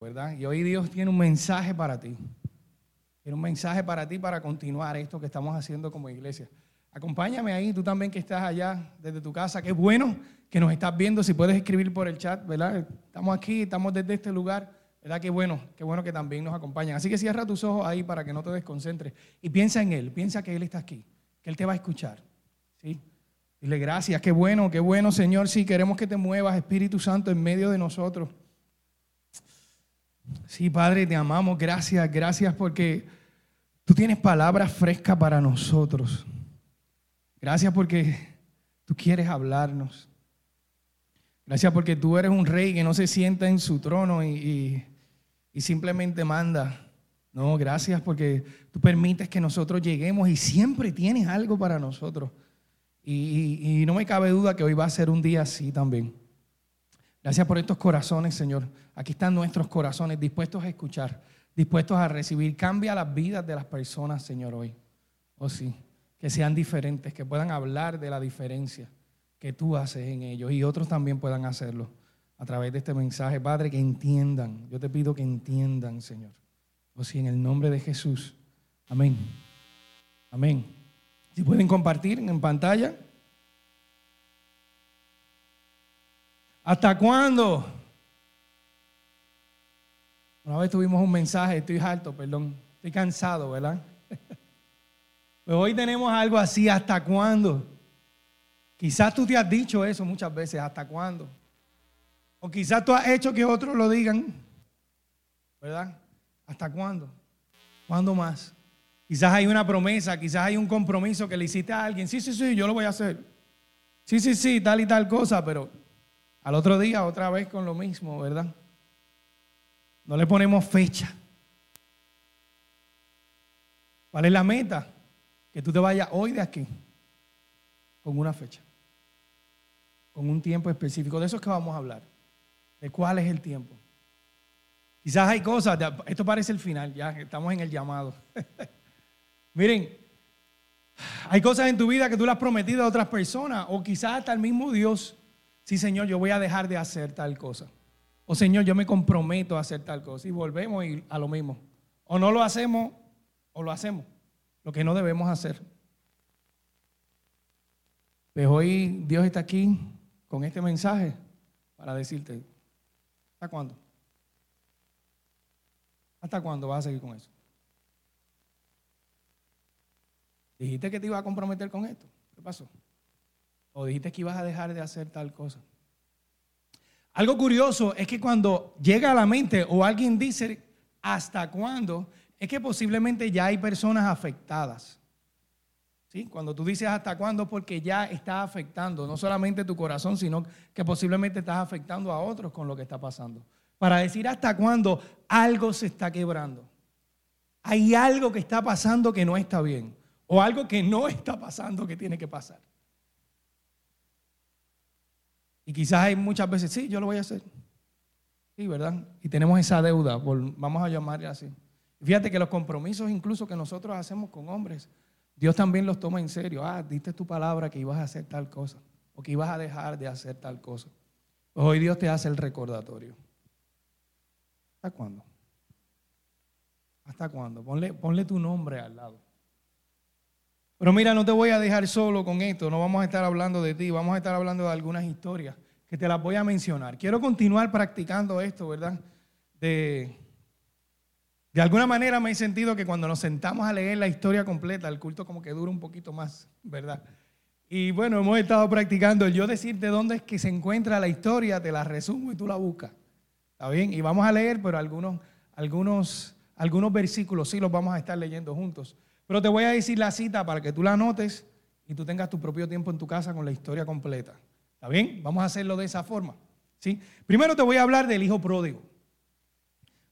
¿verdad? Y hoy Dios tiene un mensaje para ti. Tiene un mensaje para ti para continuar esto que estamos haciendo como iglesia. Acompáñame ahí, tú también que estás allá desde tu casa. Qué bueno que nos estás viendo. Si puedes escribir por el chat, ¿verdad? Estamos aquí, estamos desde este lugar. ¿Verdad? Qué bueno, qué bueno que también nos acompañan. Así que cierra tus ojos ahí para que no te desconcentres. Y piensa en Él, piensa que Él está aquí, que Él te va a escuchar. ¿sí? Dile gracias, qué bueno, qué bueno, Señor. Sí, queremos que te muevas, Espíritu Santo, en medio de nosotros. Sí, Padre, te amamos. Gracias, gracias porque tú tienes palabras frescas para nosotros. Gracias porque tú quieres hablarnos. Gracias porque tú eres un rey que no se sienta en su trono y, simplemente manda. No, gracias porque tú permites que nosotros lleguemos y siempre tienes algo para nosotros. y no me cabe duda que hoy va a ser un día así también. Gracias por estos corazones, Señor. Aquí están nuestros corazones dispuestos a escuchar, dispuestos a recibir. Cambia las vidas de las personas, Señor, hoy. Oh sí, que sean diferentes, que puedan hablar de la diferencia que tú haces en ellos y otros también puedan hacerlo a través de este mensaje. Padre, que entiendan. Yo te pido que entiendan, Señor. Oh sí, en el nombre de Jesús. Amén. Amén. Si pueden compartir en pantalla. ¿Hasta cuándo? Una vez tuvimos un mensaje, estoy harto, perdón, estoy cansado, ¿verdad? Pero hoy tenemos algo así, ¿hasta cuándo? Quizás tú te has dicho eso muchas veces, ¿hasta cuándo? O quizás tú has hecho que otros lo digan, ¿verdad? ¿Hasta cuándo? ¿Cuándo más? Quizás hay una promesa, quizás hay un compromiso que le hiciste a alguien. Sí, sí, sí, yo lo voy a hacer. Sí, sí, sí, tal y tal cosa, pero al otro día otra vez con lo mismo, ¿verdad? No le ponemos fecha. ¿Cuál es la meta? Que tú te vayas hoy de aquí con una fecha, con un tiempo específico. De eso es que vamos a hablar. ¿De cuál es el tiempo? Quizás hay cosas, esto parece el final, ya estamos en el llamado. Miren, hay cosas en tu vida que tú le has prometido a otras personas o quizás hasta el mismo Dios sí Señor, yo voy a dejar de hacer tal cosa. O Señor, yo me comprometo a hacer tal cosa. Y volvemos a lo mismo. O no lo hacemos o lo hacemos. Lo que no debemos hacer. Pues hoy Dios está aquí con este mensaje para decirte, ¿hasta cuándo? ¿Hasta cuándo vas a seguir con eso? Dijiste que te iba a comprometer con esto. ¿Qué pasó? O dijiste que ibas a dejar de hacer tal cosa. Algo curioso es que cuando llega a la mente o alguien dice hasta cuándo, es que posiblemente ya hay personas afectadas. ¿Sí? Cuando tú dices hasta cuándo, porque ya está afectando no solamente tu corazón, sino que posiblemente estás afectando a otros con lo que está pasando. Para decir hasta cuándo algo se está quebrando. Hay algo que está pasando que no está bien. O algo que no está pasando que tiene que pasar. Y quizás hay muchas veces, sí, yo lo voy a hacer. Sí, ¿verdad? Y tenemos esa deuda, vamos a llamarle así. Fíjate que los compromisos incluso que nosotros hacemos con hombres, Dios también los toma en serio. Ah, diste tu palabra que ibas a hacer tal cosa o que ibas a dejar de hacer tal cosa. Pues hoy Dios te hace el recordatorio. ¿Hasta cuándo? ¿Hasta cuándo? Ponle, ponle tu nombre al lado. Pero mira, no te voy a dejar solo con esto, no vamos a estar hablando de ti, vamos a estar hablando de algunas historias que te las voy a mencionar. Quiero continuar practicando esto, ¿verdad? De, de alguna manera me he sentido que cuando nos sentamos a leer la historia completa, el culto como que dura un poquito más, ¿verdad? Y bueno, hemos estado practicando el yo decirte dónde es que se encuentra la historia, te la resumo y tú la buscas. ¿Está bien? Y vamos a leer, pero algunos, algunos, algunos versículos sí los vamos a estar leyendo juntos. Pero te voy a decir la cita para que tú la anotes y tú tengas tu propio tiempo en tu casa con la historia completa. ¿Está bien? Vamos a hacerlo de esa forma. ¿sí? Primero te voy a hablar del hijo pródigo.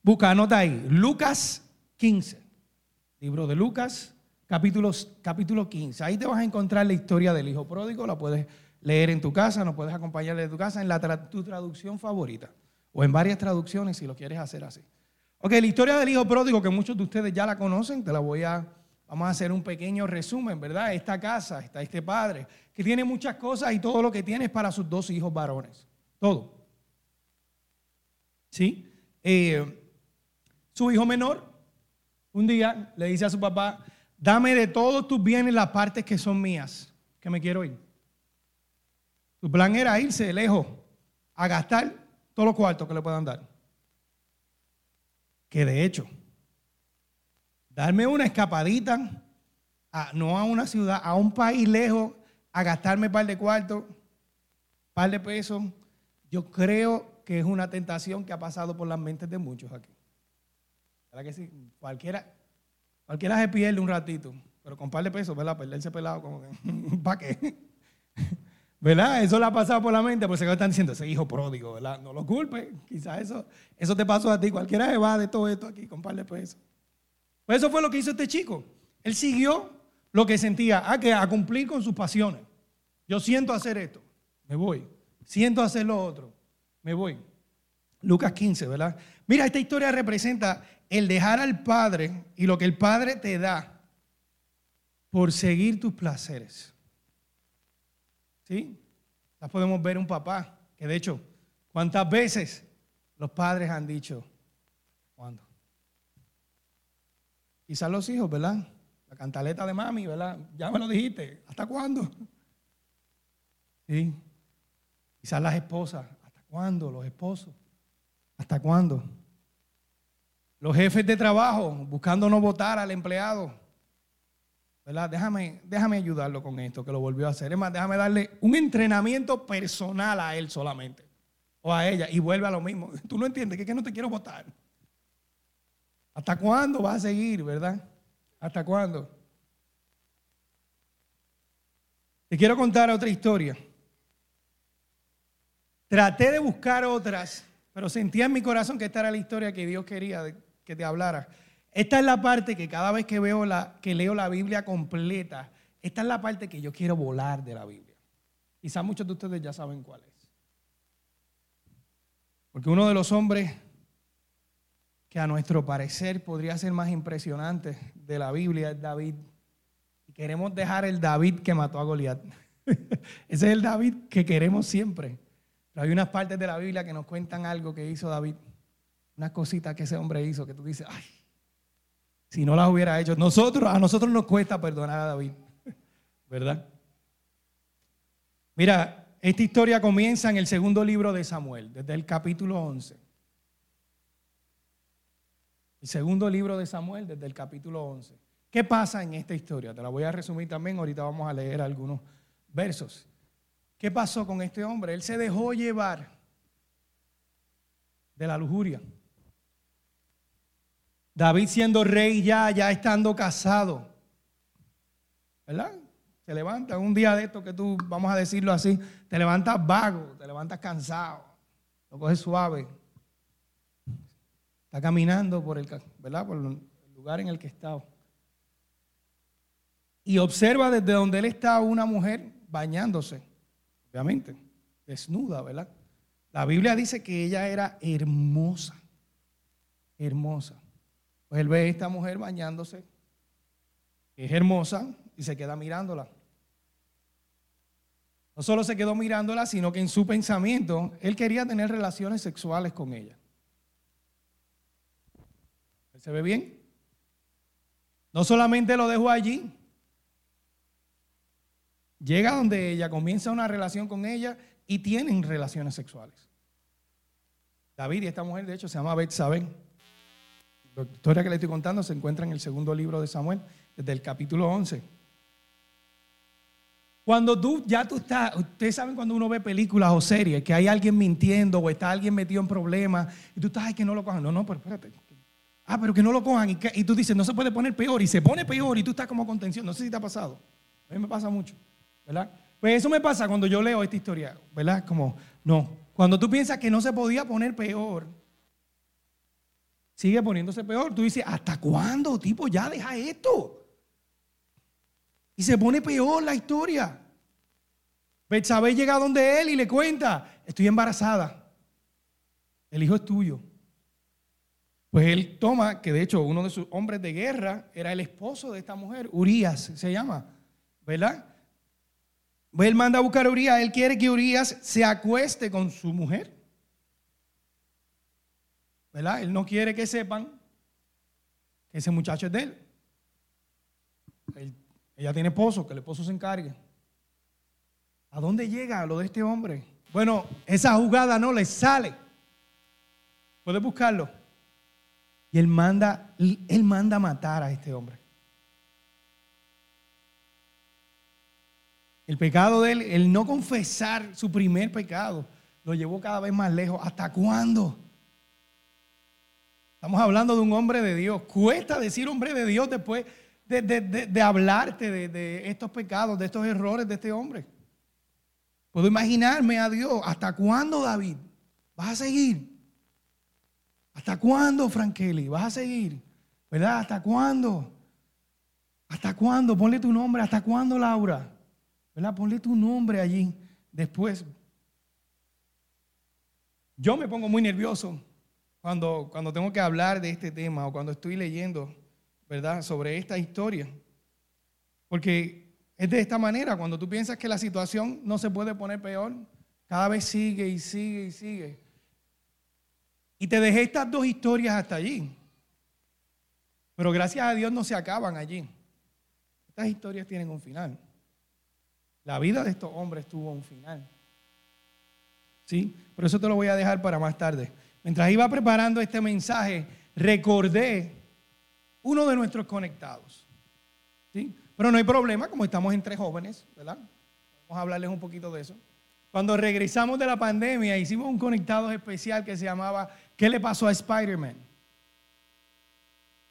Busca, anota ahí. Lucas 15. Libro de Lucas, capítulo, capítulo 15. Ahí te vas a encontrar la historia del hijo pródigo. La puedes leer en tu casa, no puedes acompañarle de tu casa en la tu traducción favorita. O en varias traducciones si lo quieres hacer así. Ok, la historia del hijo pródigo, que muchos de ustedes ya la conocen, te la voy a Vamos a hacer un pequeño resumen, ¿verdad? Esta casa, está este padre, que tiene muchas cosas y todo lo que tiene es para sus dos hijos varones. Todo. ¿Sí? Eh, su hijo menor, un día le dice a su papá, dame de todos tus bienes las partes que son mías, que me quiero ir. Su plan era irse lejos a gastar todos los cuartos que le puedan dar. Que de hecho, darme una escapadita, no a una ciudad, a un país lejos, a gastarme un par de cuartos, un par de pesos, yo creo que es una tentación que ha pasado por las mentes de muchos aquí. ¿Verdad que sí? Cualquiera, cualquiera se pierde un ratito, pero con un par de pesos, ¿verdad? Perderse pelado, como que, ¿para qué? ¿Verdad? Eso le ha pasado por la mente, pues se están diciendo, ese hijo pródigo, ¿verdad? No lo culpe, quizás eso, eso te pasó a ti, cualquiera se va de todo esto aquí con par de pesos. Pues eso fue lo que hizo este chico. Él siguió lo que sentía, a, ah, que a cumplir con sus pasiones. Yo siento hacer esto, me voy siento hacer lo otro, me voy. Lucas 15, ¿verdad? Mira, esta historia representa el dejar al Padre y lo que el Padre te da por seguir tus placeres. ¿Sí? Ya podemos ver un papá que de hecho, ¿cuántas veces los padres han dicho, ¿cuándo? Quizás los hijos, ¿verdad? La cantaleta de mami, ¿verdad? Ya me lo dijiste, ¿hasta cuándo? Sí. Quizás las esposas, ¿hasta cuándo? Los esposos, ¿hasta cuándo? Los jefes de trabajo buscando no votar al empleado. ¿Verdad? Déjame, déjame ayudarlo con esto, que lo volvió a hacer. Es más, déjame darle un entrenamiento personal a él solamente. O a ella. Y vuelve a lo mismo. Tú no entiendes que, es que no te quiero votar. ¿Hasta cuándo vas a seguir, verdad? ¿Hasta cuándo? Te quiero contar otra historia. Traté de buscar otras, pero sentía en mi corazón que esta era la historia que Dios quería que te hablara. Esta es la parte que cada vez que veo la, que leo la Biblia completa, esta es la parte que yo quiero volar de la Biblia. Quizás muchos de ustedes ya saben cuál es. Porque uno de los hombres que a nuestro parecer podría ser más impresionante de la Biblia es David. Y queremos dejar el David que mató a Goliat. Ese es el David que queremos siempre hay unas partes de la Biblia que nos cuentan algo que hizo David. Unas cositas que ese hombre hizo que tú dices, ay, si no las hubiera hecho. Nosotros, a nosotros nos cuesta perdonar a David. ¿Verdad? Mira, esta historia comienza en el segundo libro de Samuel, desde el capítulo 11. El segundo libro de Samuel, desde el capítulo 11. ¿Qué pasa en esta historia? Te la voy a resumir también, ahorita vamos a leer algunos versos. ¿Qué pasó con este hombre? Él se dejó llevar de la lujuria. David siendo rey ya, ya estando casado. ¿Verdad? Se levanta un día de esto que tú, vamos a decirlo así, te levantas vago, te levantas cansado, lo coges suave. Caminando por el, ¿verdad? por el lugar en el que está. Y observa desde donde él está una mujer bañándose obviamente, desnuda, ¿verdad? La Biblia dice que ella era hermosa, hermosa. Pues él ve a esta mujer bañándose, es hermosa, y se queda mirándola. No solo se quedó mirándola, sino que en su pensamiento él quería tener relaciones sexuales con ella. ¿Se ve bien? No solamente lo dejó allí, Llega donde ella, comienza una relación con ella y tienen relaciones sexuales. David y esta mujer, de hecho, se llama Betsabé. La historia que le estoy contando se encuentra en el segundo libro de Samuel, desde el capítulo 11. Cuando tú, ya tú estás, ustedes saben cuando uno ve películas o series, que hay alguien mintiendo o está alguien metido en problemas, y tú estás, ay, que no lo cojan. No, no, pero espérate. Ah, pero que no lo cojan. Y, y tú dices, no se puede poner peor, y se pone peor, y tú estás como contención. No sé si te ha pasado. A mí me pasa mucho. ¿verdad? Pues eso me pasa cuando yo leo esta historia, ¿verdad? Como, no, cuando tú piensas que no se podía poner peor, sigue poniéndose peor. Tú dices, ¿hasta cuándo, tipo? Ya deja esto. Y se pone peor la historia. Betsabé llega donde él y le cuenta, estoy embarazada. El hijo es tuyo. Pues él toma, que de hecho uno de sus hombres de guerra era el esposo de esta mujer, Urias se llama, ¿verdad? Él manda a buscar a Urias, él quiere que Urias se acueste con su mujer. ¿verdad? Él no quiere que sepan que ese muchacho es de él. ella tiene esposo, que el esposo se encargue. ¿A dónde llega lo de este hombre? Bueno, esa jugada no le sale. Puedes buscarlo. Y él manda, él manda matar a este hombre. El pecado de él, el no confesar su primer pecado, lo llevó cada vez más lejos. ¿Hasta cuándo? Estamos hablando de un hombre de Dios. Cuesta decir hombre de Dios después de, hablarte de, de estos pecados, de estos errores de este hombre. Puedo imaginarme a Dios. ¿Hasta cuándo, David? ¿Vas a seguir? ¿Hasta cuándo, Frankeli? ¿Vas a seguir? ¿Verdad? ¿Hasta cuándo? ¿Hasta cuándo? Ponle tu nombre. ¿Hasta cuándo, Laura? ¿Verdad? Ponle tu nombre allí. Después. Yo me pongo muy nervioso cuando, cuando tengo que hablar de este tema o cuando estoy leyendo, ¿verdad? Sobre esta historia. Porque es de esta manera, cuando tú piensas que la situación no se puede poner peor, cada vez sigue y sigue y sigue. Y te dejé estas dos historias hasta allí. Pero gracias a Dios no se acaban allí. Estas historias tienen un final. La vida de estos hombres tuvo un final. ¿Sí? Por eso te lo voy a dejar para más tarde. Mientras iba preparando este mensaje, recordé uno de nuestros conectados. ¿Sí? Pero no hay problema, como estamos entre jóvenes, ¿verdad? Vamos a hablarles un poquito de eso. Cuando regresamos de la pandemia, hicimos un conectado especial que se llamaba ¿Qué le pasó a Spider-Man?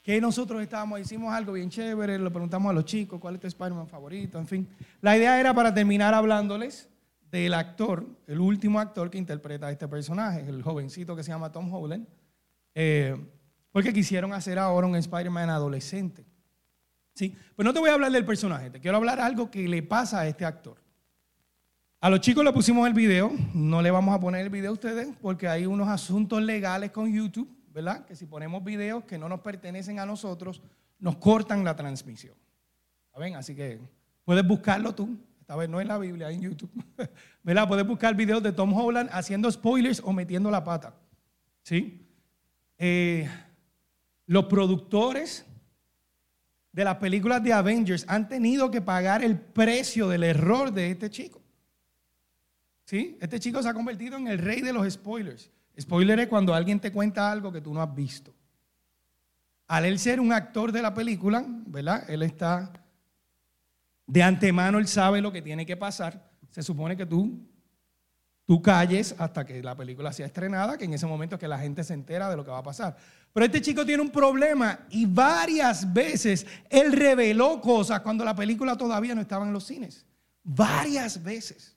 Que nosotros estábamos, hicimos algo bien chévere, lo preguntamos a los chicos, ¿cuál es tu Spider-Man favorito? En fin, la idea era para terminar hablándoles del actor, el último actor que interpreta a este personaje, el jovencito que se llama Tom Holland, eh, porque quisieron hacer ahora un Spider-Man adolescente. ¿sí? Pues no te voy a hablar del personaje, te quiero hablar algo que le pasa a este actor. A los chicos le pusimos el video, no le vamos a poner el video a ustedes porque hay unos asuntos legales con YouTube, ¿verdad? Que si ponemos videos que no nos pertenecen a nosotros, nos cortan la transmisión. ¿Saben? Así que puedes buscarlo tú, esta vez no en la Biblia, en YouTube, ¿verdad? Puedes buscar videos de Tom Holland haciendo spoilers o metiendo la pata, ¿sí? Eh, los productores de las películas de Avengers han tenido que pagar el precio del error de este chico. ¿Sí? Este chico se ha convertido en el rey de los spoilers. Spoiler es cuando alguien te cuenta algo que tú no has visto. Al él ser un actor de la película, ¿verdad? Él está de antemano, él sabe lo que tiene que pasar. Se supone que tú, tú calles hasta que la película sea estrenada, que en ese momento es que la gente se entera de lo que va a pasar. Pero este chico tiene un problema y varias veces él reveló cosas cuando la película todavía no estaba en los cines. Varias veces.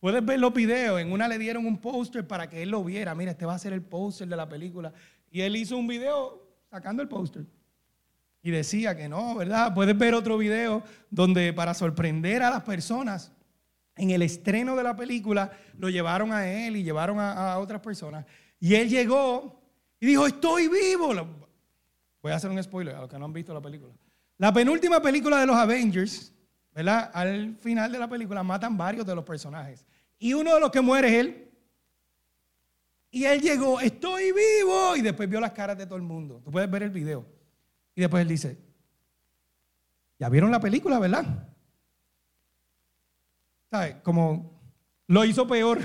Puedes ver los videos. En una le dieron un póster para que él lo viera. Mira, este va a ser el póster de la película. Y él hizo un video sacando el póster. Y decía que no, ¿verdad? Puedes ver otro video donde para sorprender a las personas, en el estreno de la película, lo llevaron a él y llevaron a, a otras personas. Y él llegó y dijo, estoy vivo. Voy a hacer un spoiler a los que no han visto la película. La penúltima película de los Avengers, ¿verdad? Al final de la película matan varios de los personajes. Y uno de los que muere es él. Y él llegó, estoy vivo. Y después vio las caras de todo el mundo. Tú puedes ver el video. Y después él dice, ya vieron la película, ¿verdad? ¿Sabes? Como lo hizo peor,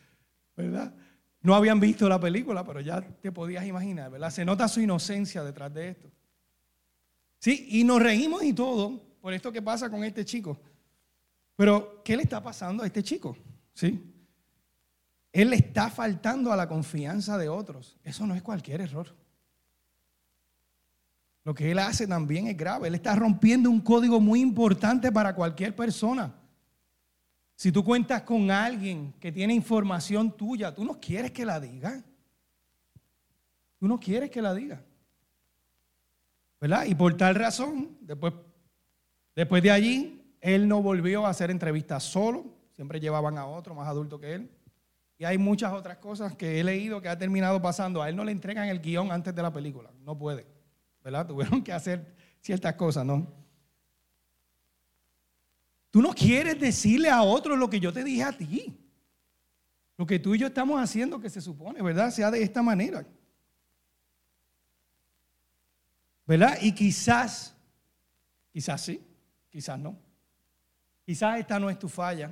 ¿verdad? no habían visto la película, pero ya te podías imaginar, ¿verdad? Se nota su inocencia detrás de esto. Sí, y nos reímos y todo por esto que pasa con este chico. Pero, ¿qué le está pasando a este chico? ¿Sí? Él le está faltando a la confianza de otros. Eso no es cualquier error. Lo que él hace también es grave. Él está rompiendo un código muy importante para cualquier persona. Si tú cuentas con alguien que tiene información tuya, tú no quieres que la diga. Tú no quieres que la diga. ¿Verdad? Y por tal razón, después, después de allí, él no volvió a hacer entrevistas solo. Siempre llevaban a otro más adulto que él. Y hay muchas otras cosas que he leído que ha terminado pasando. A él no le entregan el guion antes de la película. No puede. ¿Verdad? Tuvieron que hacer ciertas cosas, ¿no? Tú no quieres decirle a otros lo que yo te dije a ti. Lo que tú y yo estamos haciendo que se supone, ¿verdad? Sea de esta manera. ¿Verdad? Y quizás, quizás sí, quizás no. Quizás esta no es tu falla.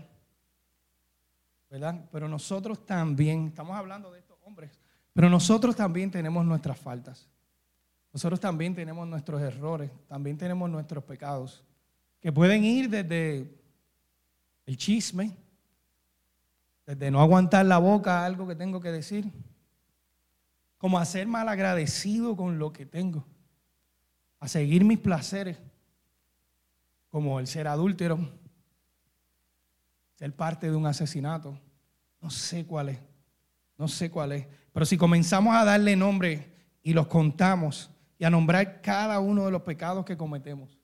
¿Verdad? Pero nosotros también, estamos hablando de estos hombres, pero nosotros también tenemos nuestras faltas. Nosotros también tenemos nuestros errores, también tenemos nuestros pecados, que pueden ir desde el chisme, desde no aguantar la boca a algo que tengo que decir, como a ser mal agradecido con lo que tengo, a seguir mis placeres, como el ser adúltero, ser parte de un asesinato, no sé cuál es, no sé cuál es, pero si comenzamos a darle nombre y los contamos y a nombrar cada uno de los pecados que cometemos,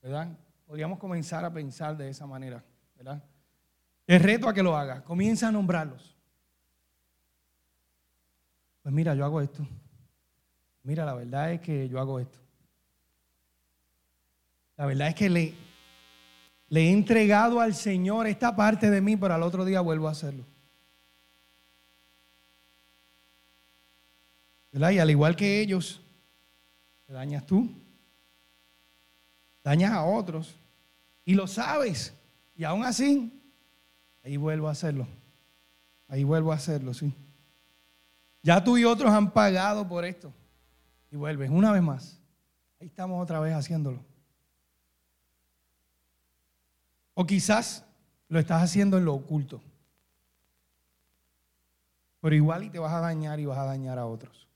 ¿verdad? Podríamos comenzar a pensar de esa manera, ¿verdad? El reto a que lo haga, comienza a nombrarlos. Pues mira, yo hago esto. Mira, la verdad es que yo hago esto. La verdad es que le, he entregado al Señor esta parte de mí, pero al otro día vuelvo a hacerlo. ¿Verdad? Y al igual que ellos, te dañas tú, dañas a otros, y lo sabes, y aún así Ahí vuelvo a hacerlo. Ahí vuelvo a hacerlo, sí. Ya tú y otros han pagado por esto. Y vuelves una vez más. Ahí estamos otra vez haciéndolo. O quizás lo estás haciendo en lo oculto. Pero igual y te vas a dañar y vas a dañar a otros.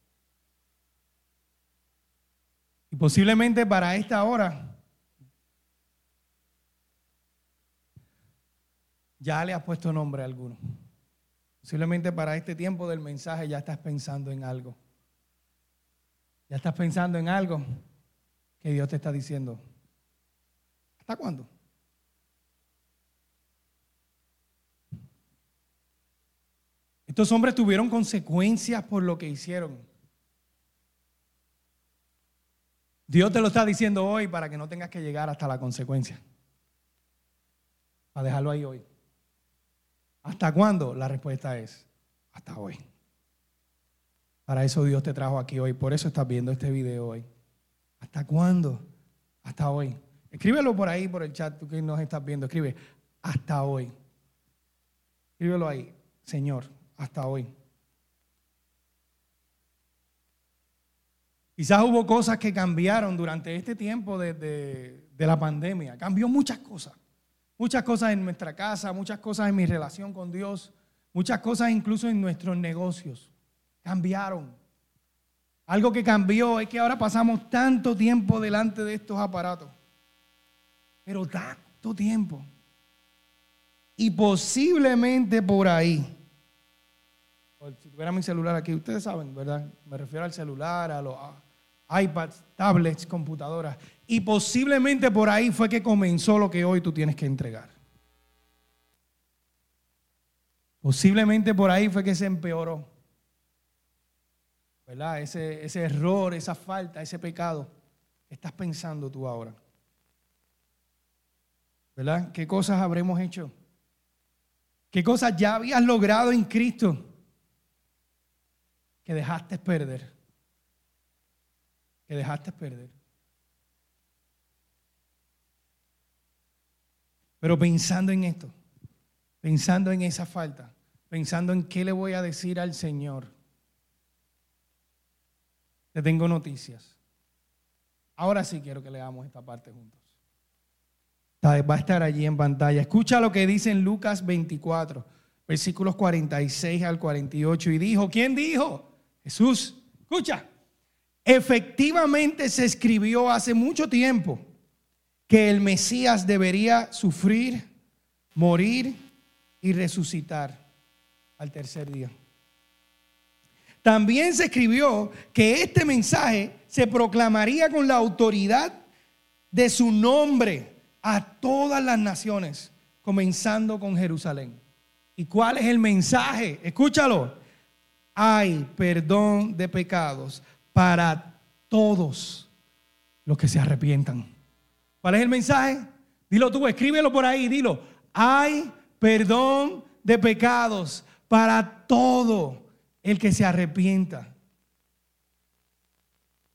Y posiblemente para esta hora ya le has puesto nombre a alguno. Posiblemente para este tiempo del mensaje ya estás pensando en algo. Ya estás pensando en algo que Dios te está diciendo. ¿Hasta cuándo? Estos hombres tuvieron consecuencias por lo que hicieron. Dios te lo está diciendo hoy para que no tengas que llegar hasta la consecuencia. Para dejarlo ahí hoy. ¿Hasta cuándo? La respuesta es hasta hoy. Para eso Dios te trajo aquí hoy. Por eso estás viendo este video hoy. ¿Hasta cuándo? Hasta hoy. Escríbelo por ahí, por el chat, tú que nos estás viendo. Escribe, hasta hoy. Escríbelo ahí, Señor, hasta hoy. Quizás hubo cosas que cambiaron durante este tiempo de, de la pandemia. Cambió muchas cosas. Muchas cosas en nuestra casa, muchas cosas en mi relación con Dios, muchas cosas incluso en nuestros negocios. Cambiaron. Algo que cambió es que ahora pasamos tanto tiempo delante de estos aparatos. Pero tanto tiempo. Y posiblemente por ahí. Tuviera mi celular aquí, ustedes saben, ¿verdad? Me refiero al celular, a los iPads, tablets, computadoras. Y posiblemente por ahí fue que comenzó lo que hoy tú tienes que entregar. Posiblemente por ahí fue que se empeoró. ¿Verdad? Ese, ese error, esa falta, ese pecado. ¿Qué estás pensando tú ahora? ¿Verdad? ¿Qué cosas habremos hecho? ¿Qué cosas ya habías logrado en Cristo que dejaste perder? que dejaste perder. Pero pensando en esto, pensando en esa falta, pensando en qué le voy a decir al Señor, te tengo noticias. Ahora sí quiero que leamos esta parte juntos. Va a estar allí en pantalla. Escucha lo que dice en Lucas 24, versículos 46 al 48. Y dijo, ¿quién dijo? Jesús. Escucha. Efectivamente se escribió hace mucho tiempo que el Mesías debería sufrir, morir y resucitar al tercer día. También se escribió que este mensaje se proclamaría con la autoridad de su nombre a todas las naciones, comenzando con Jerusalén. ¿Y cuál es el mensaje? Escúchalo. Hay perdón de pecados para todos los que se arrepientan. ¿Cuál es el mensaje? Dilo tú, escríbelo por ahí, dilo. Hay perdón de pecados para todo el que se arrepienta.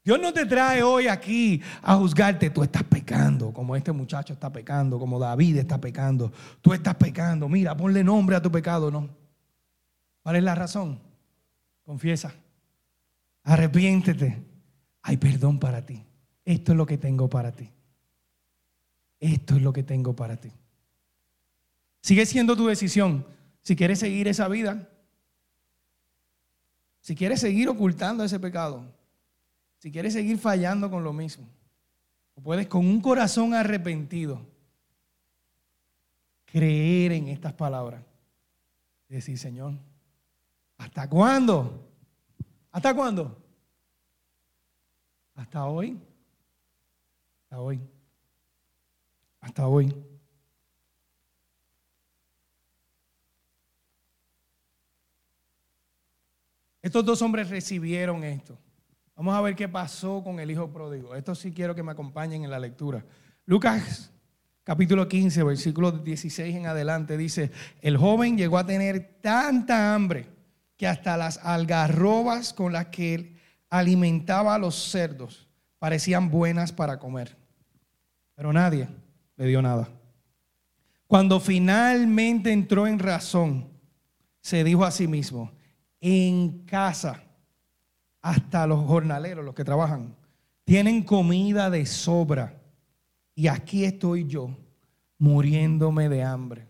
Dios no te trae hoy aquí a juzgarte. Tú estás pecando, como este muchacho está pecando, como David está pecando. Tú estás pecando. Mira, ponle nombre a tu pecado, ¿no? ¿Cuál es la razón? Confiesa. Arrepiéntete. Hay perdón para ti. Esto es lo que tengo para ti. Esto es lo que tengo para ti. Sigue siendo tu decisión. Si quieres seguir esa vida, si quieres seguir ocultando ese pecado, si quieres seguir fallando con lo mismo, puedes con un corazón arrepentido creer en estas palabras. Decir, Señor, ¿hasta cuándo? ¿Hasta cuándo? Hasta hoy. Hasta hoy. Hasta hoy. Estos dos hombres recibieron esto. Vamos a ver qué pasó con el hijo pródigo. Esto sí quiero que me acompañen en la lectura. Lucas capítulo 15, versículo 16 en adelante dice, el joven llegó a tener tanta hambre que hasta las algarrobas con las que alimentaba a los cerdos parecían buenas para comer. Pero nadie le dio nada. Cuando finalmente entró en razón, se dijo a sí mismo, en casa, hasta los jornaleros, los que trabajan, tienen comida de sobra. Y aquí estoy yo, muriéndome de hambre.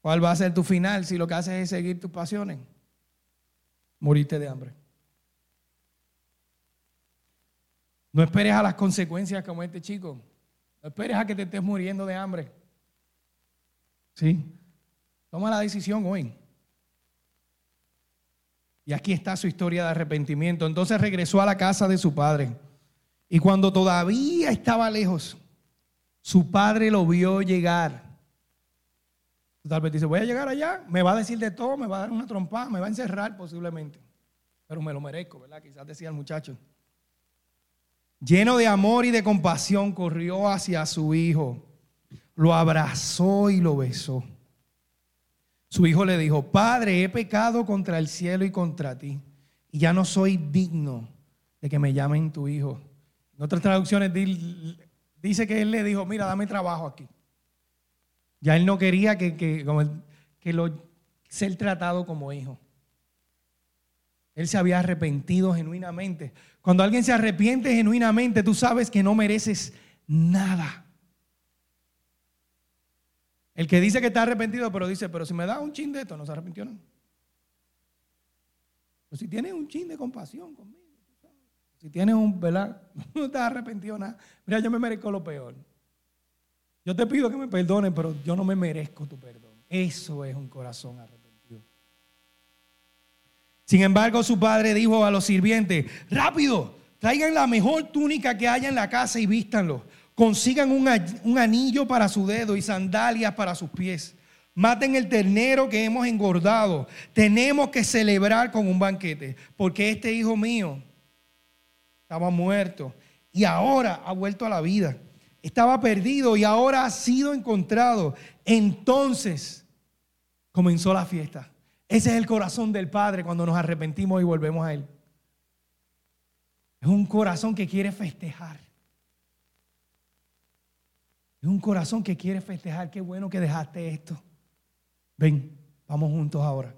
¿Cuál va a ser tu final si lo que haces es seguir tus pasiones? Morirte de hambre. No esperes a las consecuencias como este chico. No esperes a que te estés muriendo de hambre. ¿Sí? Toma la decisión hoy. Y aquí está su historia de arrepentimiento. Entonces regresó a la casa de su padre. Y cuando todavía estaba lejos, su padre lo vio llegar. Tal vez dice, voy a llegar allá, me va a decir de todo, me va a dar una trompada, me va a encerrar posiblemente. Pero me lo merezco, ¿verdad? Quizás decía el muchacho lleno de amor y de compasión, corrió hacia su hijo, lo abrazó y lo besó. Su hijo le dijo, Padre, he pecado contra el cielo y contra ti, y ya no soy digno de que me llamen tu hijo. En otras traducciones dice que él le dijo, mira, dame trabajo aquí. Ya él no quería que, que, que lo, ser tratado como hijo. Él se había arrepentido genuinamente. Cuando alguien se arrepiente genuinamente, tú sabes que no mereces nada. El que dice que está arrepentido, pero dice, pero si me da un chin de esto, no se arrepintió nada. Pero si tienes un chin de compasión conmigo, si tienes un, ¿verdad? No te has arrepentido nada. Mira, yo me merezco lo peor. Yo te pido que me perdones, pero yo no me merezco tu perdón. Eso es un corazón arrepentido. Sin embargo, su padre dijo a los sirvientes, rápido, traigan la mejor túnica que haya en la casa y vístanlo. Consigan un, anillo para su dedo y sandalias para sus pies. Maten el ternero que hemos engordado. Tenemos que celebrar con un banquete, porque este hijo mío estaba muerto y ahora ha vuelto a la vida. Estaba perdido y ahora ha sido encontrado. Entonces comenzó la fiesta. Ese es el corazón del Padre cuando nos arrepentimos y volvemos a Él. Es un corazón que quiere festejar. Es un corazón que quiere festejar. Qué bueno que dejaste esto. Ven, vamos juntos ahora.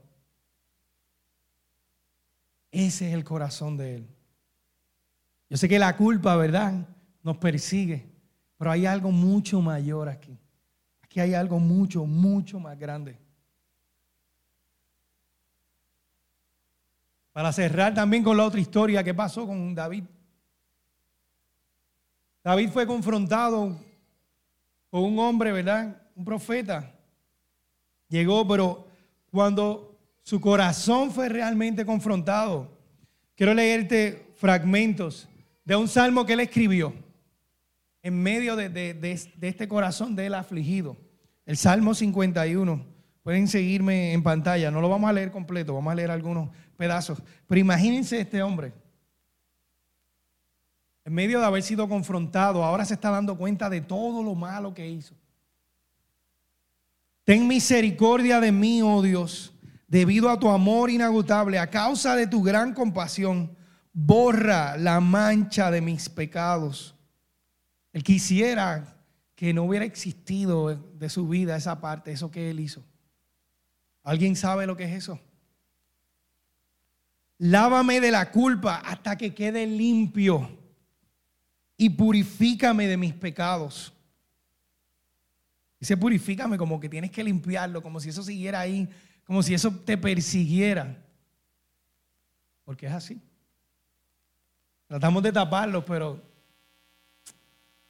Ese es el corazón de Él. Yo sé que la culpa, ¿verdad? Nos persigue. Pero hay algo mucho mayor aquí. Aquí hay algo mucho, mucho más grande. Para cerrar también con la otra historia que pasó con David. David fue confrontado con un hombre, ¿verdad? Un profeta. Llegó, pero cuando su corazón fue realmente confrontado, quiero leerte fragmentos de un salmo que él escribió en medio de, de este corazón de él afligido. El Salmo 51. Pueden seguirme en pantalla, no lo vamos a leer completo, vamos a leer algunos pedazos. Pero imagínense este hombre. En medio de haber sido confrontado, ahora se está dando cuenta de todo lo malo que hizo. Ten misericordia de mí, oh Dios, debido a tu amor inagotable, a causa de tu gran compasión, borra la mancha de mis pecados. Él quisiera que no hubiera existido de su vida esa parte, eso que él hizo. ¿Alguien sabe lo que es eso? Lávame de la culpa hasta que quede limpio y purifícame de mis pecados. Dice, purifícame como que tienes que limpiarlo, como si eso siguiera ahí, como si eso te persiguiera. Porque es así. Tratamos de taparlo, pero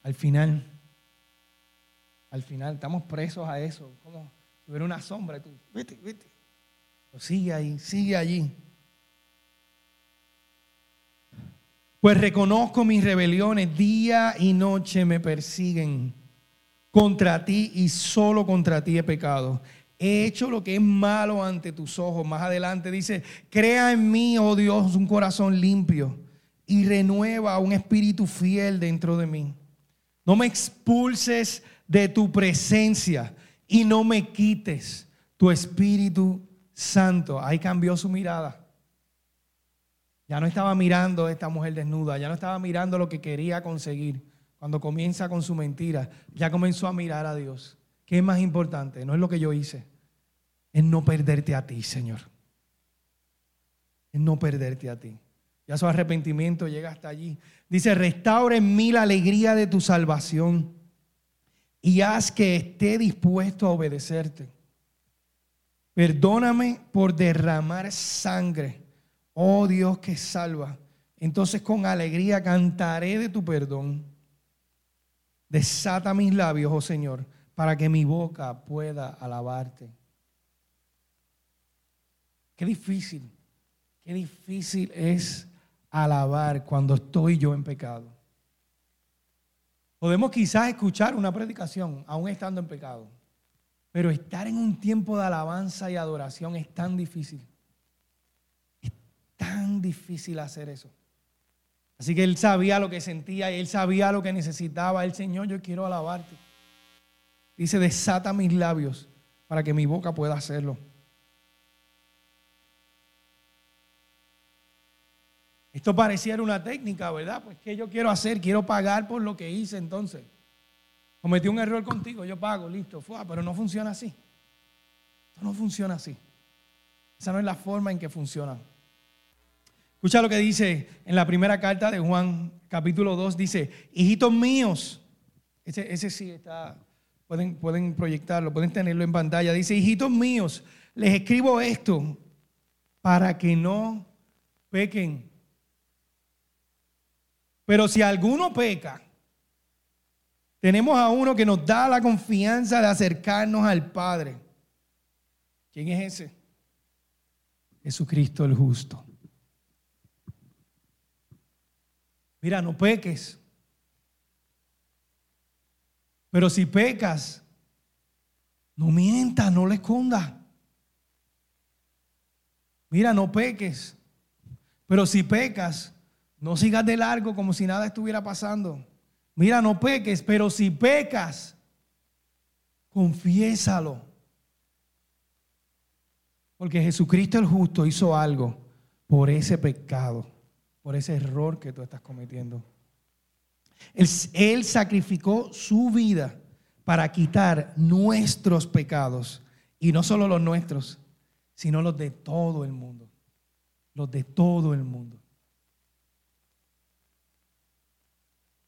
al final, al final estamos presos a eso. Como si hubiera una sombra tú, vete, vete. sigue ahí, sigue allí. Pues reconozco mis rebeliones, día y noche me persiguen. Contra ti y solo contra ti he pecado. He hecho lo que es malo ante tus ojos. Más adelante dice, crea en mí, oh Dios, un corazón limpio y renueva un espíritu fiel dentro de mí. No me expulses de tu presencia y no me quites tu Espíritu Santo. Ahí cambió su mirada. Ya no estaba mirando a esta mujer desnuda, ya no estaba mirando lo que quería conseguir. Cuando comienza con su mentira, ya comenzó a mirar a Dios. ¿Qué es más importante? No es lo que yo hice, es no perderte a ti, Señor. Es no perderte a ti. Ya su arrepentimiento llega hasta allí. Dice, restaura en mí la alegría de tu salvación y haz que esté dispuesto a obedecerte. Perdóname por derramar sangre oh Dios que salva. Entonces con alegría cantaré de tu perdón. Desata mis labios, oh Señor, para que mi boca pueda alabarte. Qué difícil, qué difícil es alabar cuando estoy yo en pecado. Podemos quizás escuchar una predicación aún estando en pecado, pero estar en un tiempo de alabanza y adoración es tan difícil tan difícil hacer eso. Así que él sabía lo que sentía y él sabía lo que necesitaba. El Señor, yo quiero alabarte. Dice, desata mis labios para que mi boca pueda hacerlo. Esto pareciera una técnica, ¿verdad? Pues ¿qué yo quiero hacer? Quiero pagar por lo que hice entonces. Cometí un error contigo, yo pago, listo, fue, pero no funciona así. Esto no funciona así. Esa no es la forma en que funciona. Escucha lo que dice en la primera carta de Juan, capítulo 2, dice, hijitos míos, ese, ese sí está, pueden, pueden proyectarlo, pueden tenerlo en pantalla, dice, hijitos míos, les escribo esto para que no pequen. Pero si alguno peca, tenemos a uno que nos da la confianza de acercarnos al Padre. ¿Quién es ese? Jesucristo el justo. Mira, no peques. Pero si pecas, no mientas, no le escondas. Mira, no peques. Pero si pecas, no sigas de largo como si nada estuviera pasando. Mira, no peques, pero si pecas, confiésalo. Porque Jesucristo el justo hizo algo por ese pecado por ese error que tú estás cometiendo. Él, sacrificó su vida para quitar nuestros pecados. Y no solo los nuestros, sino los de todo el mundo. Los de todo el mundo.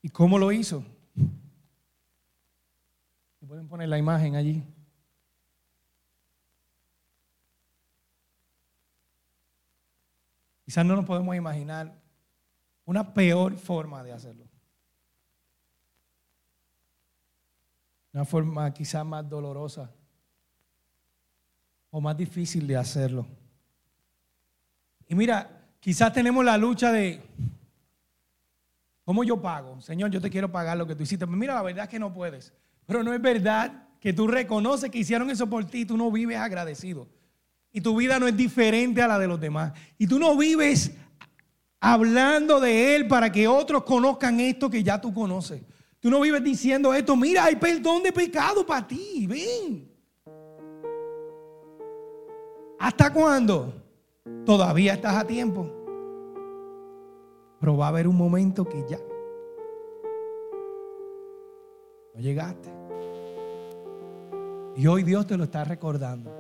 ¿Y cómo lo hizo? Pueden poner la imagen allí. Quizás no nos podemos imaginar una peor forma de hacerlo. Una forma quizás más dolorosa o más difícil de hacerlo. Y mira, quizás tenemos la lucha de, ¿cómo yo pago? Señor, yo te quiero pagar lo que tú hiciste. Pero mira, la verdad es que no puedes. Pero no es verdad que tú reconoces que hicieron eso por ti y tú no vives agradecido. Y tu vida no es diferente a la de los demás. Y tú no vives hablando de Él para que otros conozcan esto que ya tú conoces. Tú no vives diciendo esto, mira, hay perdón de pecado para ti, ven. ¿Hasta cuándo? Todavía estás a tiempo. Pero va a haber un momento que ya no llegaste. Y hoy Dios te lo está recordando.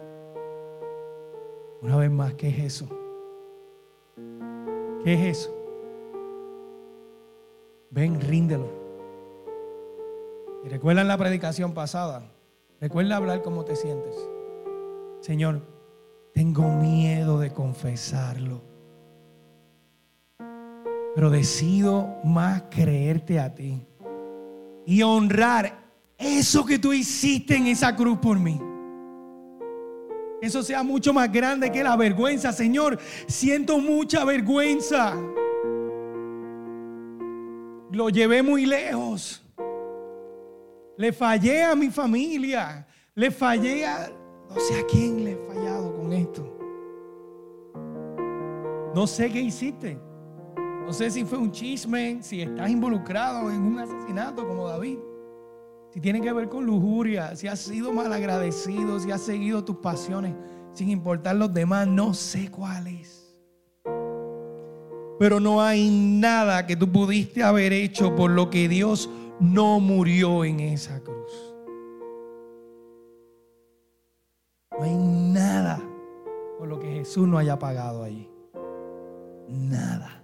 Una vez más, ¿qué es eso? ¿Qué es eso? Ven, ríndelo. Y recuerda la predicación pasada. Recuerda hablar cómo te sientes. Señor, tengo miedo de confesarlo. Pero decido más creerte a ti y honrar eso que tú hiciste en esa cruz por mí. Eso sea mucho más grande que la vergüenza. Señor, siento mucha vergüenza. Lo llevé muy lejos. Le fallé a mi familia. Le fallé a... No sé a quién le he fallado con esto. No sé qué hiciste. No sé si fue un chisme, si estás involucrado en un asesinato como David. Si tiene que ver con lujuria, si has sido malagradecido, si has seguido tus pasiones sin importar los demás, no sé cuáles. Pero no hay nada que tú pudiste haber hecho por lo que Dios no murió en esa cruz. No hay nada por lo que Jesús no haya pagado allí. Nada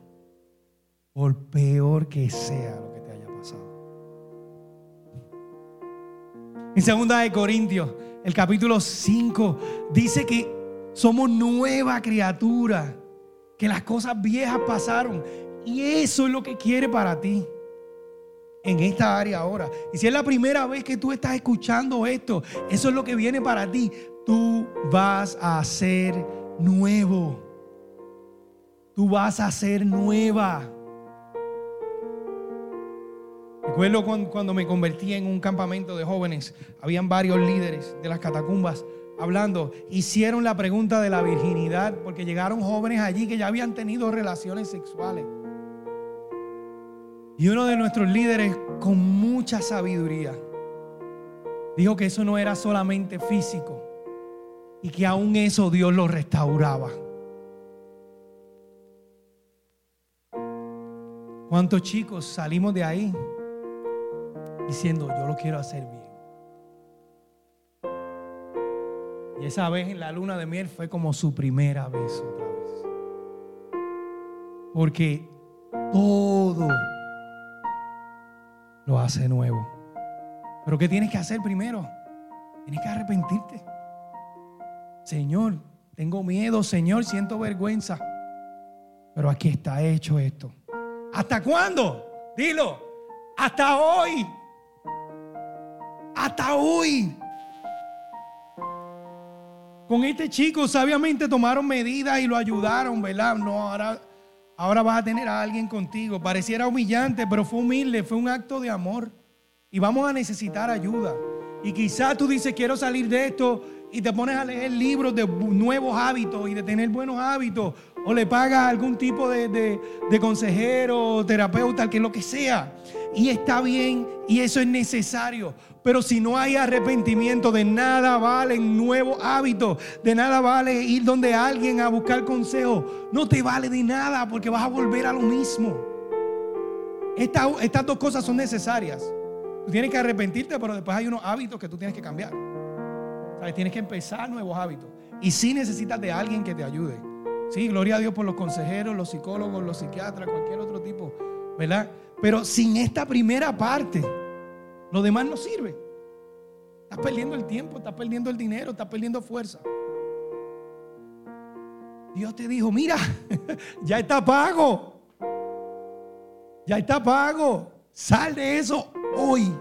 por peor que sea lo que te haya pasado. En segunda de Corintios, el capítulo 5 dice que somos nueva criatura, que las cosas viejas pasaron y eso es lo que quiere para ti en esta área ahora. Y si es la primera vez que tú estás escuchando esto, eso es lo que viene para ti. Tú vas a ser nuevo. Tú vas a ser nueva. Recuerdo cuando me convertí en un campamento de jóvenes, habían varios líderes de las catacumbas hablando, hicieron la pregunta de la virginidad, porque llegaron jóvenes allí que ya habían tenido relaciones sexuales. Y uno de nuestros líderes, con mucha sabiduría, dijo que eso no era solamente físico y que aún eso Dios lo restauraba. ¿Cuántos chicos salimos de ahí diciendo, yo lo quiero hacer bien. Y esa vez en la luna de miel fue como su primera vez otra vez. Porque todo lo hace nuevo. Pero ¿qué tienes que hacer primero? Tienes que arrepentirte. Señor, tengo miedo, Señor, siento vergüenza. Pero aquí está hecho esto. ¿Hasta cuándo? Dilo. Hasta hoy hasta hoy. Con este chico sabiamente tomaron medidas y lo ayudaron, ¿verdad? No, ahora, ahora vas a tener a alguien contigo. Pareciera humillante, pero fue humilde, fue un acto de amor. Y vamos a necesitar ayuda. Y quizás tú dices, quiero salir de esto y te pones a leer libros de nuevos hábitos y de tener buenos hábitos. O le pagas algún tipo de, de, consejero, terapeuta, que lo que sea. Y está bien y eso es necesario. Pero si no hay arrepentimiento, de nada vale nuevo hábito, de nada vale ir donde alguien a buscar consejo. No te vale de nada porque vas a volver a lo mismo. estas dos cosas son necesarias. Tú tienes que arrepentirte, pero después hay unos hábitos que tú tienes que cambiar. Tienes que empezar nuevos hábitos. Y si necesitas de alguien que te ayude. Sí, gloria a Dios por los consejeros, los psicólogos, los psiquiatras, cualquier otro tipo, ¿verdad? Pero sin esta primera parte, lo demás no sirve. Estás perdiendo el tiempo, estás perdiendo el dinero, estás perdiendo fuerza. Dios te dijo, mira, ya está pago. Ya está pago. Sal de eso hoy.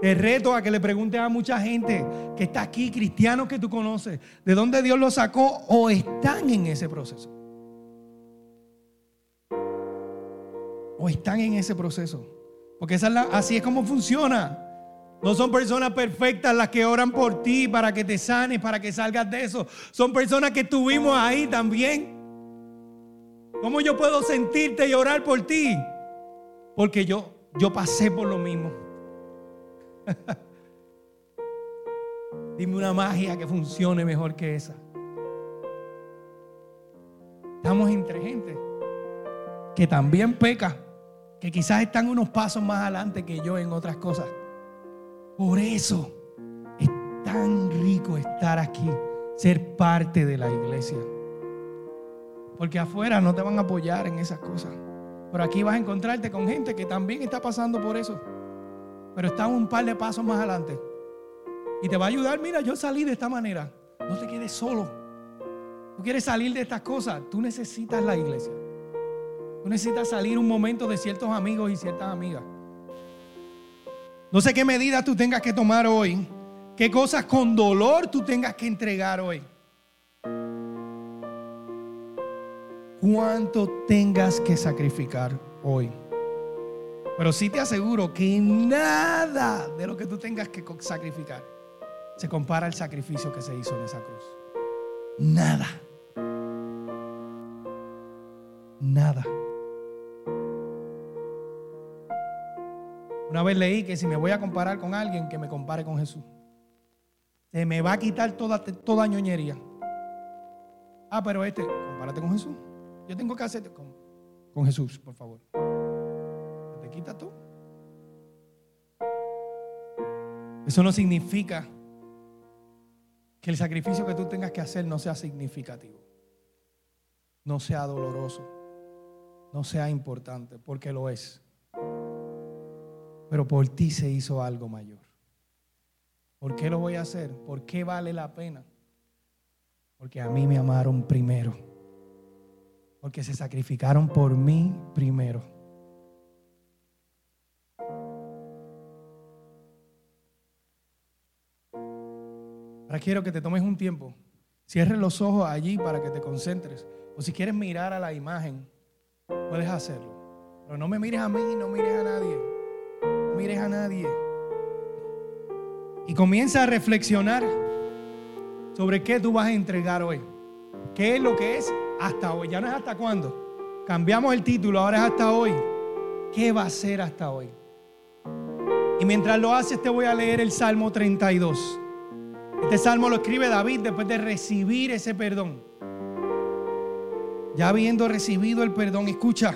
Te reto a que le preguntes a mucha gente que está aquí, cristianos que tú conoces, de dónde Dios los sacó o están en ese proceso. O están en ese proceso. Porque así es como funciona. No son personas perfectas las que oran por ti para que te sanes, para que salgas de eso. Son personas que estuvimos ahí también. ¿Cómo yo puedo sentirte y orar por ti? Porque yo, yo pasé por lo mismo. Dime una magia que funcione mejor que esa. Estamos entre gente que también peca, que quizás están unos pasos más adelante que yo en otras cosas. Por eso es tan rico estar aquí, ser parte de la iglesia. Porque afuera no te van a apoyar en esas cosas. Pero aquí vas a encontrarte con gente que también está pasando por eso. Pero está un par de pasos más adelante. Y te va a ayudar, mira, yo salí de esta manera. No te quedes solo. Tú quieres salir de estas cosas, tú necesitas la iglesia. Tú necesitas salir un momento de ciertos amigos y ciertas amigas. No sé qué medidas tú tengas que tomar hoy, qué cosas con dolor tú tengas que entregar hoy. Cuánto tengas que sacrificar hoy. Pero sí te aseguro que nada de lo que tú tengas que sacrificar se compara al sacrificio que se hizo en esa cruz. Nada. Nada. Una vez leí que si me voy a comparar con alguien, que me compare con Jesús. Se me va a quitar toda, toda ñoñería. Ah, pero este, compárate con Jesús. Yo tengo que hacerte con, con Jesús, por favor. Quita tú. Eso no significa que el sacrificio que tú tengas que hacer no sea significativo, no sea doloroso, no sea importante, porque lo es. Pero por ti se hizo algo mayor. ¿Por qué lo voy a hacer? ¿Por qué vale la pena? Porque a mí me amaron primero. Porque se sacrificaron por mí primero. Ahora quiero que te tomes un tiempo. Cierres los ojos allí para que te concentres. O si quieres mirar a la imagen, puedes hacerlo. Pero no me mires a mí, no mires a nadie. No mires a nadie. Y comienza a reflexionar sobre qué tú vas a entregar hoy. ¿Qué es lo que es hasta hoy? Ya no es hasta cuándo. Cambiamos el título, ahora es hasta hoy. ¿Qué va a ser hasta hoy? Y mientras lo haces te voy a leer el Salmo 32. Este salmo lo escribe David después de recibir ese perdón. Ya habiendo recibido el perdón, escucha,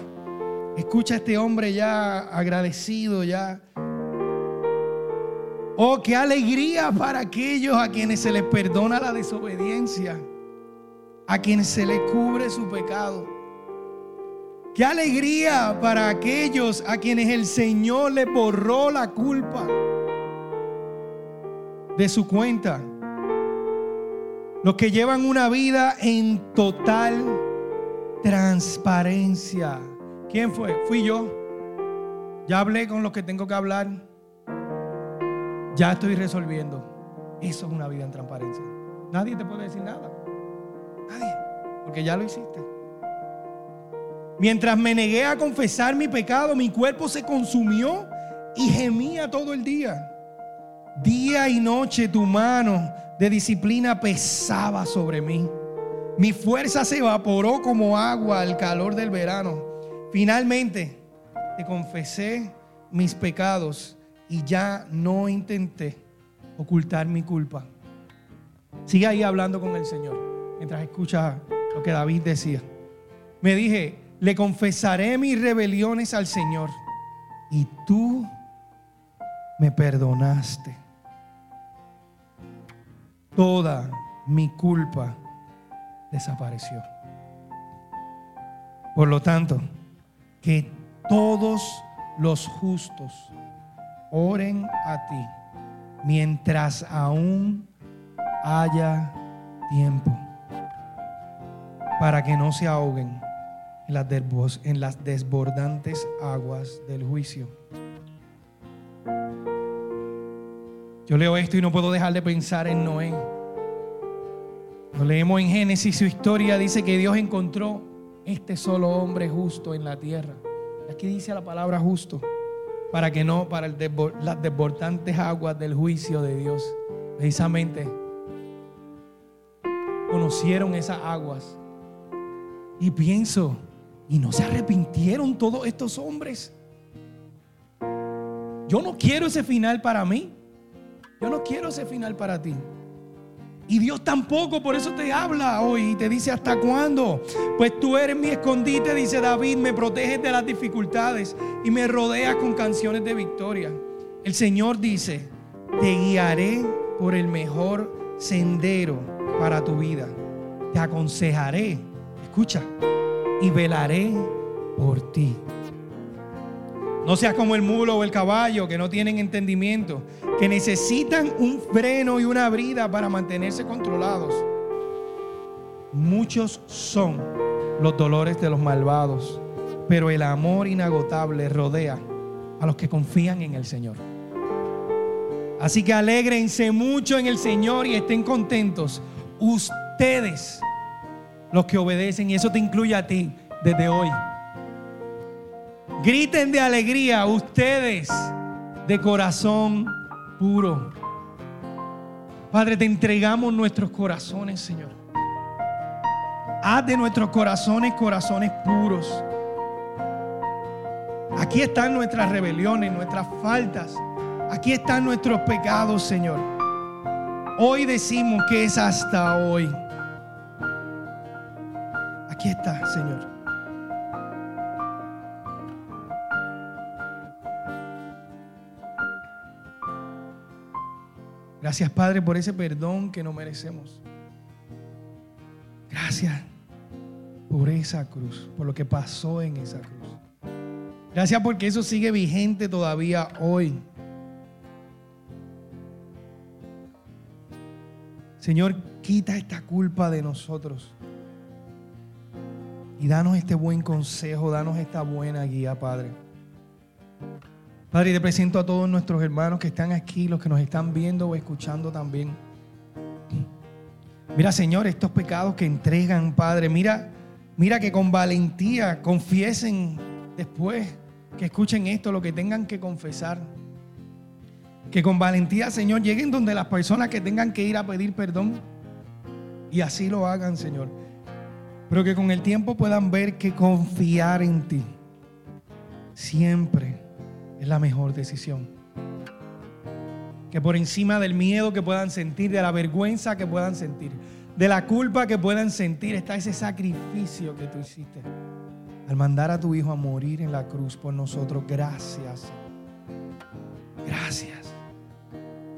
escucha a este hombre ya agradecido, ya. Oh, qué alegría para aquellos a quienes se les perdona la desobediencia, a quienes se les cubre su pecado. Qué alegría para aquellos a quienes el Señor le borró la culpa de su cuenta. Los que llevan una vida en total transparencia. ¿Quién fue? Fui yo. Ya hablé con los que tengo que hablar. Ya estoy resolviendo. Eso es una vida en transparencia. Nadie te puede decir nada. Nadie. Porque ya lo hiciste. Mientras me negué a confesar mi pecado, mi cuerpo se consumió y gemía todo el día. Día y noche tu mano de disciplina pesaba sobre mí. Mi fuerza se evaporó como agua al calor del verano. Finalmente te confesé mis pecados y ya no intenté ocultar mi culpa. Sigue ahí hablando con el Señor mientras escucha lo que David decía. Me dije, le confesaré mis rebeliones al Señor y tú me perdonaste toda mi culpa desapareció. Por lo tanto, que todos los justos oren a ti mientras aún haya tiempo, para que no se ahoguen en las, desbordantes aguas del juicio. Yo leo esto y no puedo dejar de pensar en Noé. Lo leemos en Génesis, su historia dice que Dios encontró este solo hombre justo en la tierra. Aquí dice la palabra justo, para que no, para las desbordantes aguas del juicio de Dios. Precisamente conocieron esas aguas. Y pienso, ¿y no se arrepintieron todos estos hombres? Yo no quiero ese final para mí. Yo no quiero ese final para ti. Y Dios tampoco, por eso te habla hoy y te dice hasta cuándo. Pues tú eres mi escondite, dice David, me proteges de las dificultades y me rodeas con canciones de victoria. El Señor dice, te guiaré por el mejor sendero para tu vida. Te aconsejaré, escucha, y velaré por ti. No seas como el mulo o el caballo que no tienen entendimiento, que necesitan un freno y una brida para mantenerse controlados. Muchos son los dolores de los malvados, pero el amor inagotable rodea a los que confían en el Señor. Así que alégrense mucho en el Señor y estén contentos. Ustedes, los que obedecen, y eso te incluye a ti desde hoy. Griten de alegría ustedes de corazón puro. Padre, te entregamos nuestros corazones, Señor. Haz de nuestros corazones corazones puros. Aquí están nuestras rebeliones, nuestras faltas. Aquí están nuestros pecados, Señor. Hoy decimos que es hasta hoy. Aquí está, Señor. Gracias, Padre, por ese perdón que no merecemos. Gracias por esa cruz, por lo que pasó en esa cruz. Gracias porque eso sigue vigente todavía hoy. Señor, quita esta culpa de nosotros. Y danos este buen consejo, danos esta buena guía, Padre. Padre, te presento a todos nuestros hermanos que están aquí, los que nos están viendo o escuchando también. Mira, Señor, estos pecados que entregan, Padre, mira, mira que con valentía confiesen después que escuchen esto, lo que tengan que confesar. Que con valentía, Señor, lleguen donde las personas que tengan que ir a pedir perdón y así lo hagan, Señor. Pero que con el tiempo puedan ver que confiar en ti siempre es la mejor decisión. Que por encima del miedo que puedan sentir, de la vergüenza que puedan sentir, de la culpa que puedan sentir, está ese sacrificio que tú hiciste al mandar a tu Hijo a morir en la cruz por nosotros. Gracias. Gracias.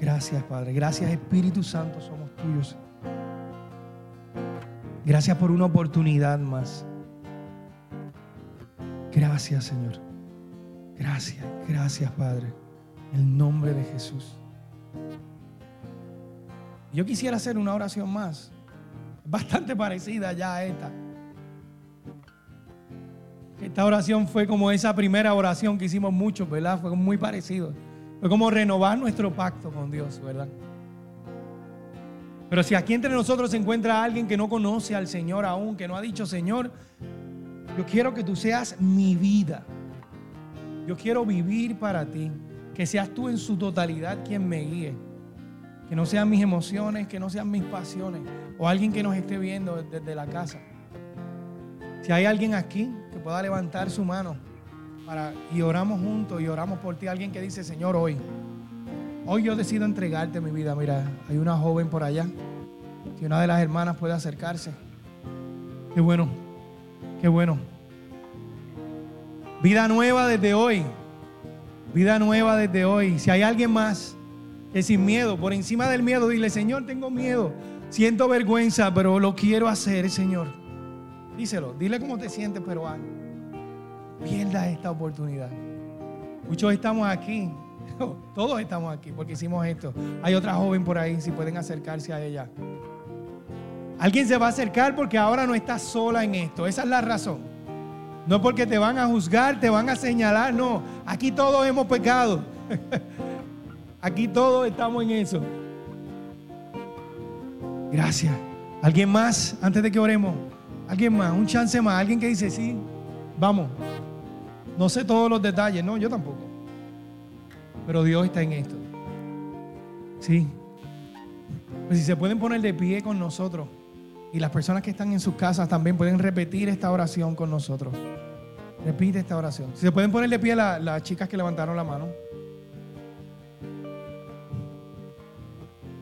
Gracias, Padre. Gracias, Espíritu Santo, somos tuyos. Gracias por una oportunidad más. Gracias, Señor. Gracias, gracias Padre. En el nombre de Jesús. Yo quisiera hacer una oración más. Bastante parecida ya a esta. Esta oración fue como esa primera oración que hicimos muchos, ¿verdad? Fue muy parecido. Fue como renovar nuestro pacto con Dios, ¿verdad? Pero si aquí entre nosotros se encuentra alguien que no conoce al Señor aún, que no ha dicho, Señor, yo quiero que tú seas mi vida. Yo quiero vivir para ti. Que seas tú en su totalidad quien me guíe. Que no sean mis emociones, que no sean mis pasiones. O alguien que nos esté viendo desde la casa. Si hay alguien aquí que pueda levantar su mano para, y oramos juntos y oramos por ti. Alguien que dice, Señor, hoy, hoy yo decido entregarte mi vida. Mira, hay una joven por allá. Si una de las hermanas puede acercarse. Qué bueno, qué bueno. Vida nueva desde hoy. Vida nueva desde hoy. Si hay alguien más que sin miedo, por encima del miedo, dile, Señor, tengo miedo. Siento vergüenza, pero lo quiero hacer, Señor. Díselo, dile cómo te sientes, pero ah, pierda esta oportunidad. Muchos estamos aquí, todos estamos aquí porque hicimos esto. Hay otra joven por ahí, si pueden acercarse a ella. Alguien se va a acercar porque ahora no está sola en esto. Esa es la razón. No porque te van a juzgar, te van a señalar, no. Aquí todos hemos pecado. Aquí todos estamos en eso. Gracias. ¿Alguien más antes de que oremos? ¿Alguien más? Un chance más. ¿Alguien que dice sí? Vamos. No sé todos los detalles, no, yo tampoco. Pero Dios está en esto. Sí. Pues si se pueden poner de pie con nosotros. Y las personas que están en sus casas también pueden repetir esta oración con nosotros. Repite esta oración. Si se pueden poner de pie las chicas que levantaron la mano.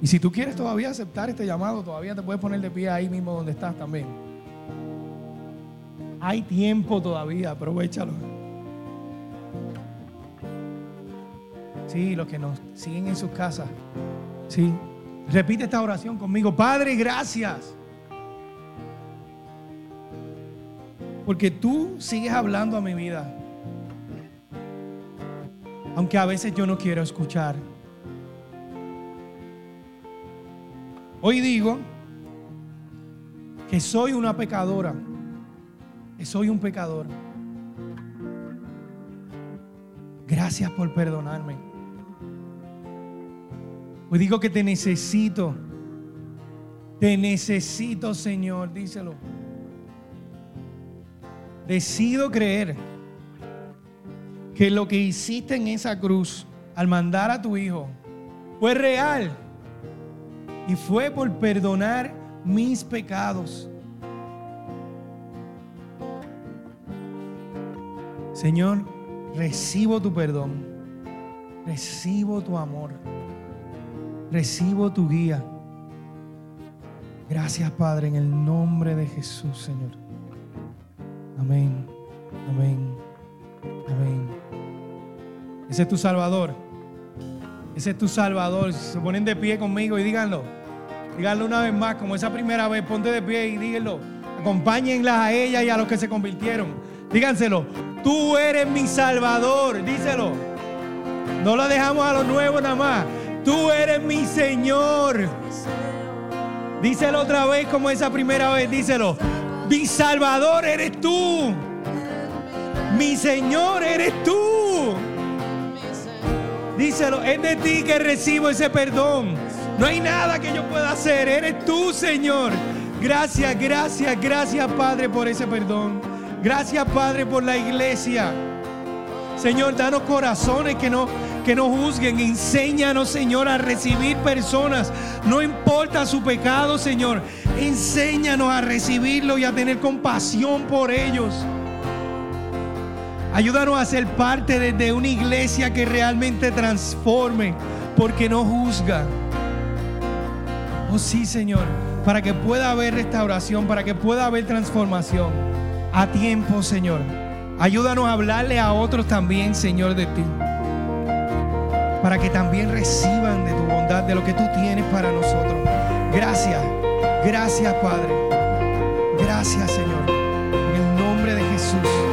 Y si tú quieres todavía aceptar este llamado, todavía te puedes poner de pie ahí mismo donde estás también. Hay tiempo todavía, aprovechalo. Sí, los que nos siguen en sus casas. Sí. Repite esta oración conmigo. Padre, gracias. Porque tú sigues hablando a mi vida. Aunque a veces yo no quiero escuchar. Hoy digo que soy una pecadora, que soy un pecador. Gracias por perdonarme. Hoy digo que te necesito. Te necesito, Señor, díselo. Decido creer que lo que hiciste en esa cruz al mandar a tu hijo fue real y fue por perdonar mis pecados. Señor, recibo tu perdón, recibo tu amor, recibo tu guía. Gracias Padre, en el nombre de Jesús, Señor. Amén, amén, amén. Ese es tu Salvador. Ese es tu Salvador. Se ponen de pie conmigo y díganlo. Díganlo una vez más, como esa primera vez. Ponte de pie y díganlo. Acompáñenlas a ella y a los que se convirtieron. Díganselo. Tú eres mi Salvador. Díselo. No lo dejamos a los nuevos nada más. Tú eres mi Señor. Díselo otra vez como esa primera vez. Díselo. Mi Salvador eres tú. Mi Señor eres tú. Díselo, es de ti que recibo ese perdón. No hay nada que yo pueda hacer. Eres tú, Señor. Gracias, gracias, gracias, Padre, por ese perdón. Gracias, Padre, por la iglesia. Señor, danos corazones que no, que no juzguen. Enséñanos, Señor, a recibir personas. No importa su pecado, Señor. Enséñanos a recibirlo y a tener compasión por ellos. Ayúdanos a ser parte de, una iglesia que realmente transforme, porque no juzga. Oh sí, Señor, para que pueda haber restauración, para que pueda haber transformación a tiempo, Señor. Ayúdanos a hablarle a otros también, Señor, de ti. Para que también reciban de tu bondad, de lo que tú tienes para nosotros. Gracias, gracias, Padre. Gracias, Señor. En el nombre de Jesús.